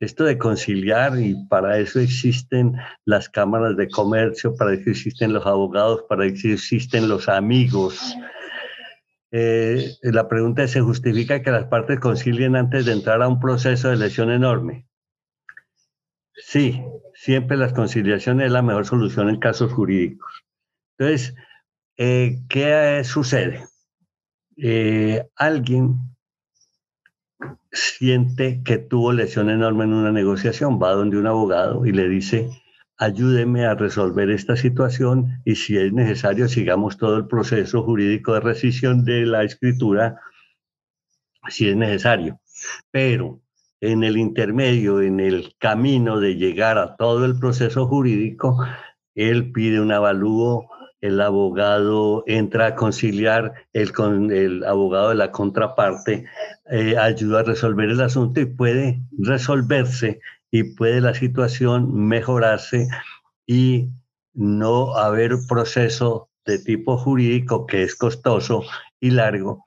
Speaker 1: esto de conciliar y para eso existen las cámaras de comercio, para eso existen los abogados, para eso existen los amigos. Eh, la pregunta es, ¿se justifica que las partes concilien antes de entrar a un proceso de lesión enorme? Sí, siempre las conciliaciones es la mejor solución en casos jurídicos. Entonces, eh, ¿qué sucede? Eh, alguien siente que tuvo lesión enorme en una negociación, va donde un abogado y le dice, ayúdeme a resolver esta situación y si es necesario sigamos todo el proceso jurídico de rescisión de la escritura, si es necesario. Pero en el intermedio, en el camino de llegar a todo el proceso jurídico, él pide un avalúo el abogado entra a conciliar, el, con, el abogado de la contraparte eh, ayuda a resolver el asunto y puede resolverse y puede la situación mejorarse y no haber proceso de tipo jurídico que es costoso y largo,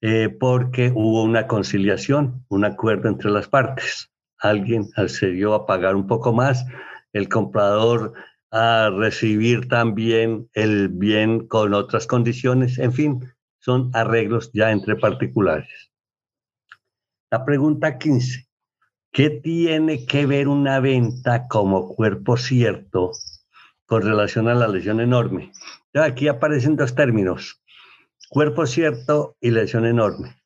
Speaker 1: eh, porque hubo una conciliación, un acuerdo entre las partes. Alguien accedió a pagar un poco más, el comprador a recibir también el bien con otras condiciones, en fin, son arreglos ya entre particulares. La pregunta 15. ¿Qué tiene que ver una venta como cuerpo cierto con relación a la lesión enorme? aquí aparecen dos términos, cuerpo cierto y lesión enorme.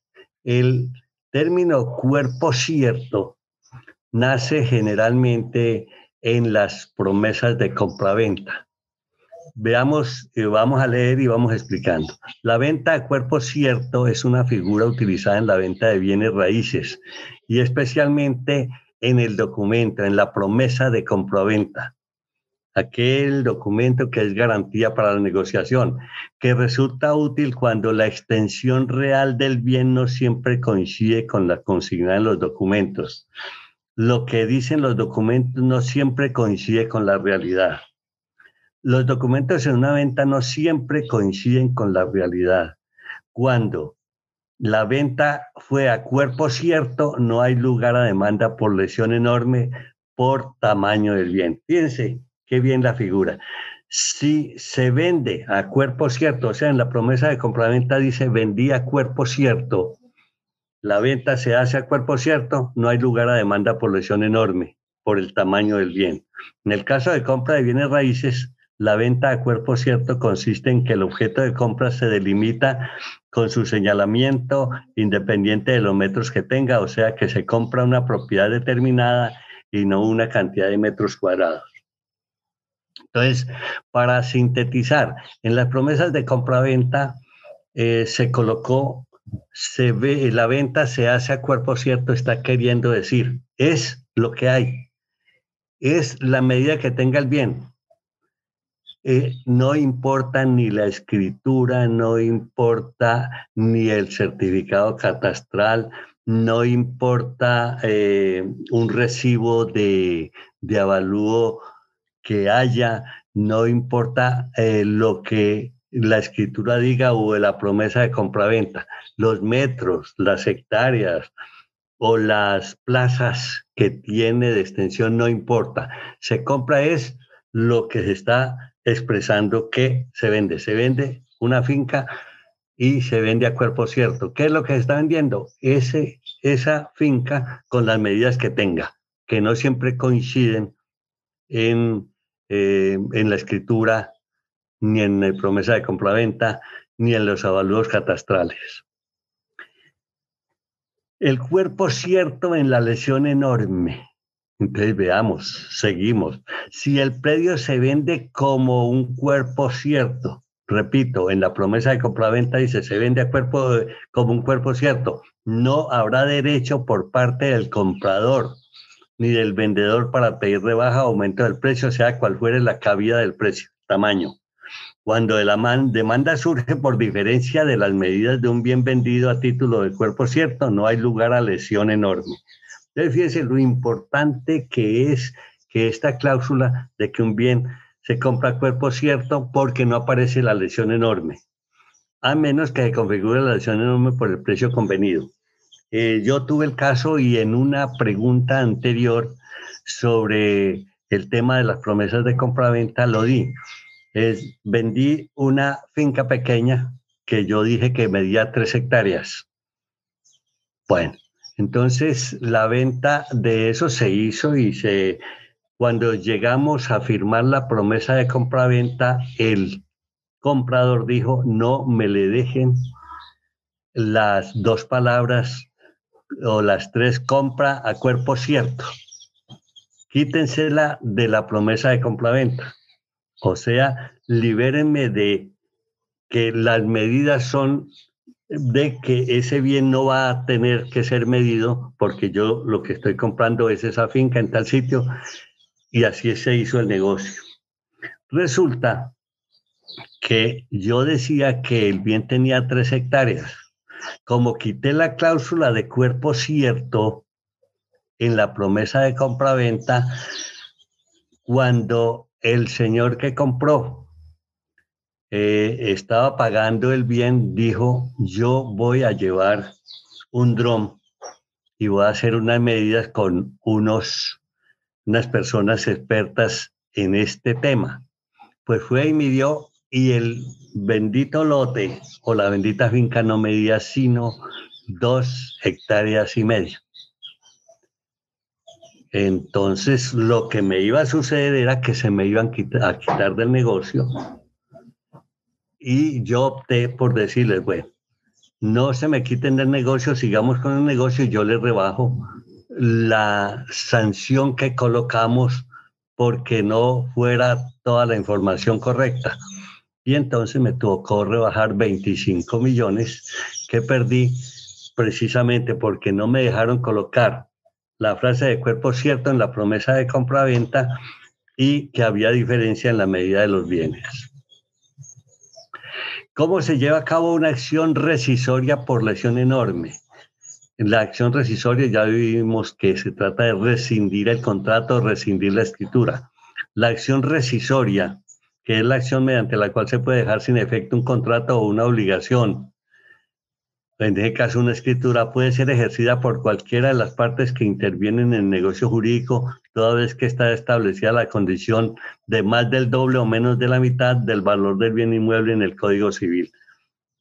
Speaker 1: El término cuerpo cierto nace generalmente en las promesas de compraventa. Veamos, eh, vamos a leer y vamos explicando. La venta de cuerpo cierto es una figura utilizada en la venta de bienes raíces y especialmente en el documento, en la promesa de compraventa. Aquel documento que es garantía para la negociación, que resulta útil cuando la extensión real del bien no siempre coincide con la consigna en los documentos lo que dicen los documentos no siempre coincide con la realidad. Los documentos en una venta no siempre coinciden con la realidad. Cuando la venta fue a cuerpo cierto, no hay lugar a demanda por lesión enorme por tamaño del bien. Fíjense qué bien la figura. Si se vende a cuerpo cierto, o sea, en la promesa de compraventa dice vendía a cuerpo cierto, la venta se hace a cuerpo cierto, no hay lugar a demanda por lesión enorme por el tamaño del bien. En el caso de compra de bienes raíces, la venta a cuerpo cierto consiste en que el objeto de compra se delimita con su señalamiento independiente de los metros que tenga, o sea que se compra una propiedad determinada y no una cantidad de metros cuadrados. Entonces, para sintetizar, en las promesas de compra-venta eh, se colocó se ve, la venta se hace a cuerpo cierto, está queriendo decir, es lo que hay, es la medida que tenga el bien. Eh, no importa ni la escritura, no importa ni el certificado catastral, no importa eh, un recibo de, de, avalúo que haya, no importa eh, lo que la escritura diga o la promesa de compraventa los metros, las hectáreas o las plazas que tiene de extensión no importa. Se compra es lo que se está expresando que se vende. Se vende una finca y se vende a cuerpo cierto. ¿Qué es lo que se está vendiendo? Ese, esa finca con las medidas que tenga, que no siempre coinciden en, eh, en la escritura, ni en la promesa de compraventa, ni en los avalúos catastrales. El cuerpo cierto en la lesión enorme. Entonces veamos, seguimos. Si el predio se vende como un cuerpo cierto, repito, en la promesa de compraventa dice se vende a cuerpo como un cuerpo cierto, no habrá derecho por parte del comprador ni del vendedor para pedir rebaja o aumento del precio, sea cual fuere la cabida del precio, tamaño. Cuando la demanda surge por diferencia de las medidas de un bien vendido a título de cuerpo cierto, no hay lugar a lesión enorme. Entonces, fíjense lo importante que es que esta cláusula de que un bien se compra a cuerpo cierto porque no aparece la lesión enorme, a menos que se configure la lesión enorme por el precio convenido. eh, yo tuve el caso y en una pregunta anterior sobre el tema de las promesas de compraventa lo di. Es, vendí una finca pequeña que yo dije que medía tres hectáreas. Bueno, entonces la venta de eso se hizo y se, cuando llegamos a firmar la promesa de compraventa, el comprador dijo, no me le dejen las dos palabras o las tres compra a cuerpo cierto. Quítensela de la promesa de compraventa. O sea, libérenme de que las medidas son de que ese bien no va a tener que ser medido porque yo lo que estoy comprando es esa finca en tal sitio y así se hizo el negocio. Resulta que yo decía que el bien tenía tres hectáreas. Como quité la cláusula de cuerpo cierto en la promesa de compra-venta, cuando el señor que compró eh, estaba pagando el bien, dijo, yo voy a llevar un dron y voy a hacer unas medidas con unos, unas personas expertas en este tema. Pues fue y midió y el bendito lote o la bendita finca no medía sino dos hectáreas y media. Entonces lo que me iba a suceder era que se me iban a quitar del negocio y yo opté por decirles, bueno, no se me quiten del negocio, sigamos con el negocio y yo les rebajo la sanción que colocamos porque no fuera toda la información correcta. Y entonces me tocó rebajar 25 millones que perdí precisamente porque no me dejaron colocar la frase de cuerpo cierto en la promesa de compra-venta y que había diferencia en la medida de los bienes. ¿Cómo se lleva a cabo una acción rescisoria por lesión enorme? En la acción rescisoria ya vimos que se trata de rescindir el contrato, rescindir la escritura. La acción rescisoria, que es la acción mediante la cual se puede dejar sin efecto un contrato o una obligación, en este caso una escritura puede ser ejercida por cualquiera de las partes que intervienen en el negocio jurídico, toda vez que está establecida la condición de más del doble o menos de la mitad del valor del bien inmueble en el Código Civil.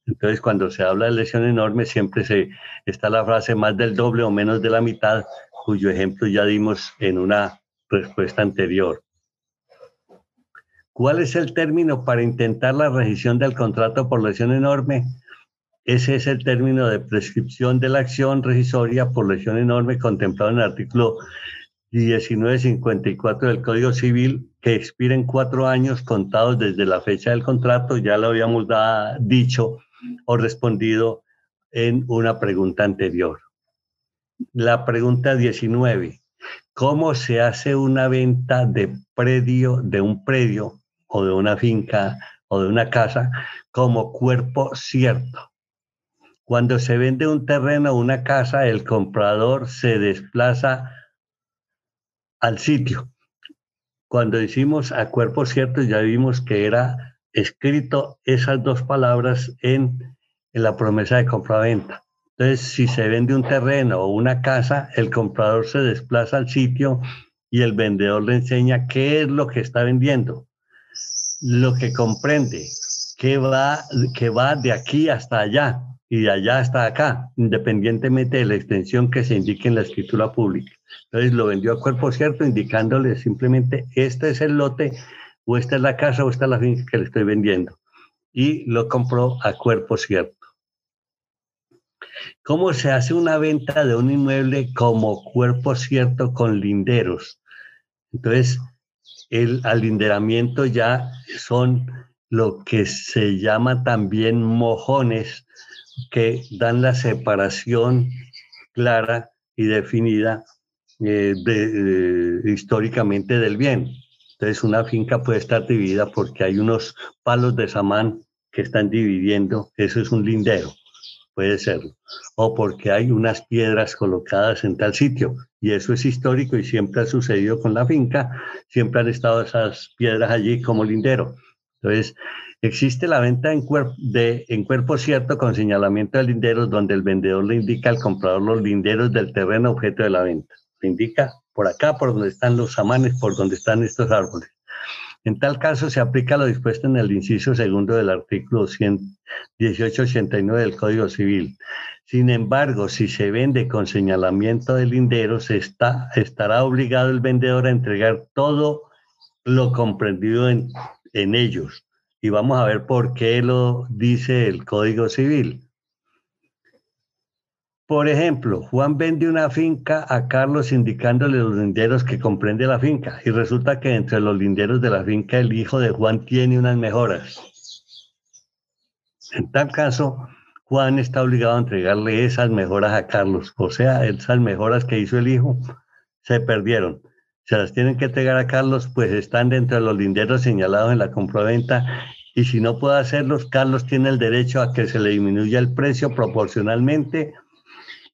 Speaker 1: Entonces, cuando se habla de lesión enorme, siempre se, está la frase más del doble o menos de la mitad, cuyo ejemplo ya dimos en una respuesta anterior. ¿Cuál es el término para intentar la rescisión del contrato por lesión enorme? Ese es el término de prescripción de la acción rescisoria por lesión enorme contemplado en el artículo 1954 del Código Civil, que expira en cuatro años contados desde la fecha del contrato, ya lo habíamos dicho o respondido en una pregunta anterior. La pregunta 19. ¿Cómo se hace una venta de predio, de un predio o de una finca o de una casa como cuerpo cierto? Cuando se vende un terreno o una casa, el comprador se desplaza al sitio. Cuando hicimos a cuerpo cierto, ya vimos que era escrito esas dos palabras en, en la promesa de compra-venta. Entonces, si se vende un terreno o una casa, el comprador se desplaza al sitio y el vendedor le enseña qué es lo que está vendiendo, lo que comprende, que va, que va de aquí hasta allá, y de allá hasta acá, independientemente de la extensión que se indique en la escritura pública. Entonces lo vendió a cuerpo cierto, indicándole simplemente, este es el lote, o esta es la casa, o esta es la finca que le estoy vendiendo. Y lo compró a cuerpo cierto. ¿Cómo se hace una venta de un inmueble como cuerpo cierto con linderos? Entonces, el alinderamiento ya son lo que se llama también mojones, que dan la separación clara y definida eh, de, históricamente del bien. Entonces una finca puede estar dividida porque hay unos palos de samán que están dividiendo, eso es un lindero, puede serlo, o porque hay unas piedras colocadas en tal sitio, y eso es histórico y siempre ha sucedido con la finca, siempre han estado esas piedras allí como lindero. Entonces, Existe la venta en, de, en cuerpo cierto con señalamiento de linderos donde el vendedor le indica al comprador los linderos del terreno objeto de la venta. Le indica por acá, por donde están los amanes, por donde están estos árboles. En tal caso, se aplica lo dispuesto en el inciso segundo del artículo 1889 del Código Civil. Sin embargo, si se vende con señalamiento de linderos, está, estará obligado el vendedor a entregar todo lo comprendido en, en ellos. Y vamos a ver por qué lo dice el Código Civil. Por ejemplo, Juan vende una finca a Carlos indicándole los linderos que comprende la finca y resulta que entre los linderos de la finca el hijo de Juan tiene unas mejoras. En tal caso, Juan está obligado a entregarle esas mejoras a Carlos, o sea, esas mejoras que hizo el hijo se perdieron. Se las tienen que entregar a Carlos, pues están dentro de los linderos señalados en la compraventa y si no puede hacerlos, Carlos tiene el derecho a que se le disminuya el precio proporcionalmente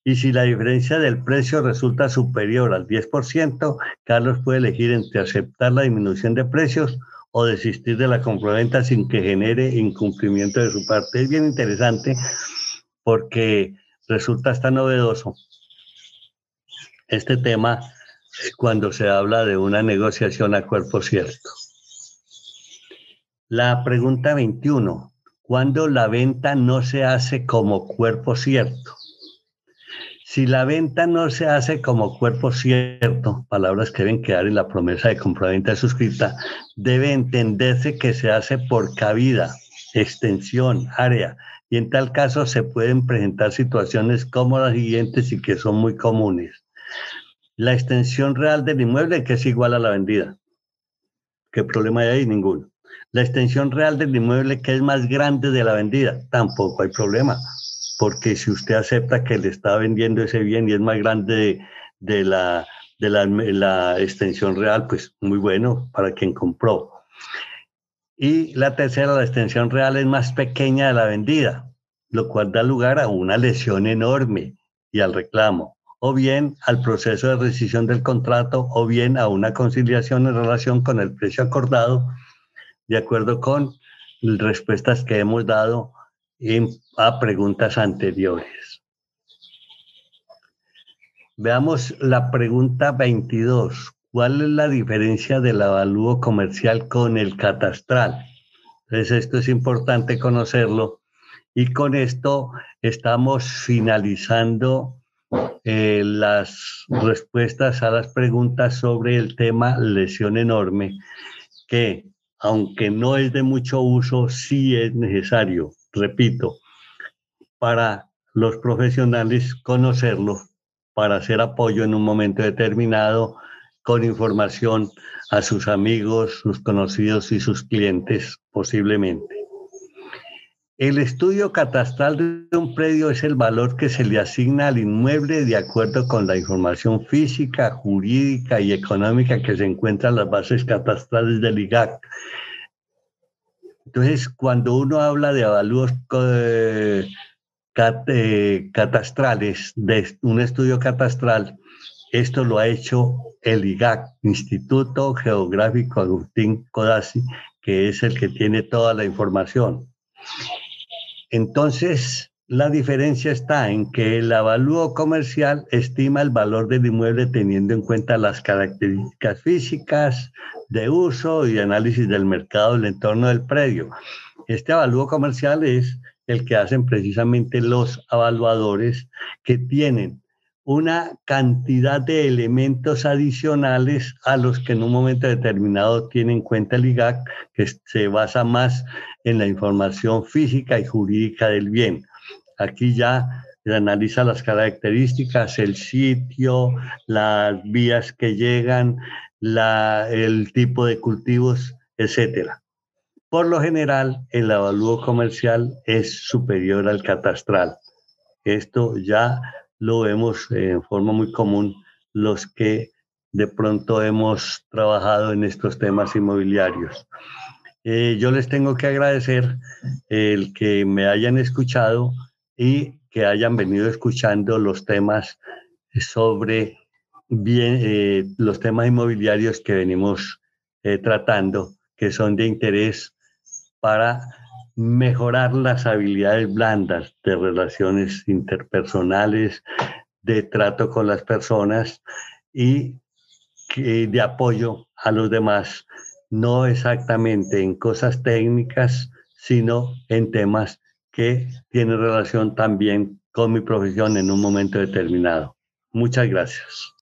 Speaker 1: y si la diferencia del precio resulta superior al 10%, Carlos puede elegir entre aceptar la disminución de precios o desistir de la compraventa sin que genere incumplimiento de su parte. Es bien interesante porque resulta hasta novedoso este tema cuando se habla de una negociación a cuerpo cierto. La pregunta 21. ¿Cuándo la venta no se hace como cuerpo cierto? Si la venta no se hace como cuerpo cierto, palabras que deben quedar en la promesa de compraventa suscrita, debe entenderse que se hace por cabida, extensión, área, y en tal caso se pueden presentar situaciones como las siguientes y que son muy comunes. La extensión real del inmueble que es igual a la vendida. ¿Qué problema hay ahí? Ninguno. La extensión real del inmueble que es más grande de la vendida. Tampoco hay problema porque si usted acepta que le está vendiendo ese bien y es más grande de, la, de la, extensión real, pues muy bueno para quien compró. Y la tercera, la extensión real es más pequeña de la vendida, lo cual da lugar a una lesión enorme y al reclamo, o bien al proceso de rescisión del contrato, o bien a una conciliación en relación con el precio acordado, de acuerdo con respuestas que hemos dado a preguntas anteriores. Veamos la pregunta 22. ¿Cuál es la diferencia del avalúo comercial con el catastral? Entonces, esto es importante conocerlo. Y con esto estamos finalizando eh, las respuestas a las preguntas sobre el tema lesión enorme, que aunque no es de mucho uso, sí es necesario repito, para los profesionales conocerlo, para hacer apoyo en un momento determinado, con información a sus amigos, sus conocidos y sus clientes posiblemente. El estudio catastral de un predio es el valor que se le asigna al inmueble de acuerdo con la información física, jurídica y económica que se encuentra en las bases catastrales del IGAC entonces, cuando uno habla de avalúos eh, catastrales, de un estudio catastral, esto lo ha hecho el IGAC, Instituto Geográfico Agustín Codazzi, que es el que tiene toda la información. Entonces, la diferencia está en que el avalúo comercial estima el valor del inmueble teniendo en cuenta las características físicas, de uso y análisis del mercado del entorno del predio. Este avalúo comercial es el que hacen precisamente los evaluadores que tienen una cantidad de elementos adicionales a los que en un momento determinado tiene en cuenta el IGAC, que se basa más en la información física y jurídica del bien. Aquí ya se analiza las características, el sitio, las vías que llegan, el tipo de cultivos, etcétera. Por lo general, el avalúo comercial es superior al catastral. Esto ya lo vemos en forma muy común los que de pronto hemos trabajado en estos temas inmobiliarios. Eh, yo les tengo que agradecer el que me hayan escuchado y que hayan venido escuchando los temas sobre bien eh, los temas inmobiliarios que venimos eh, tratando, que son de interés para mejorar las habilidades blandas de relaciones interpersonales, de trato con las personas y de apoyo a los demás, no exactamente en cosas técnicas, sino en temas que tienen relación también con mi profesión en un momento determinado. Muchas gracias.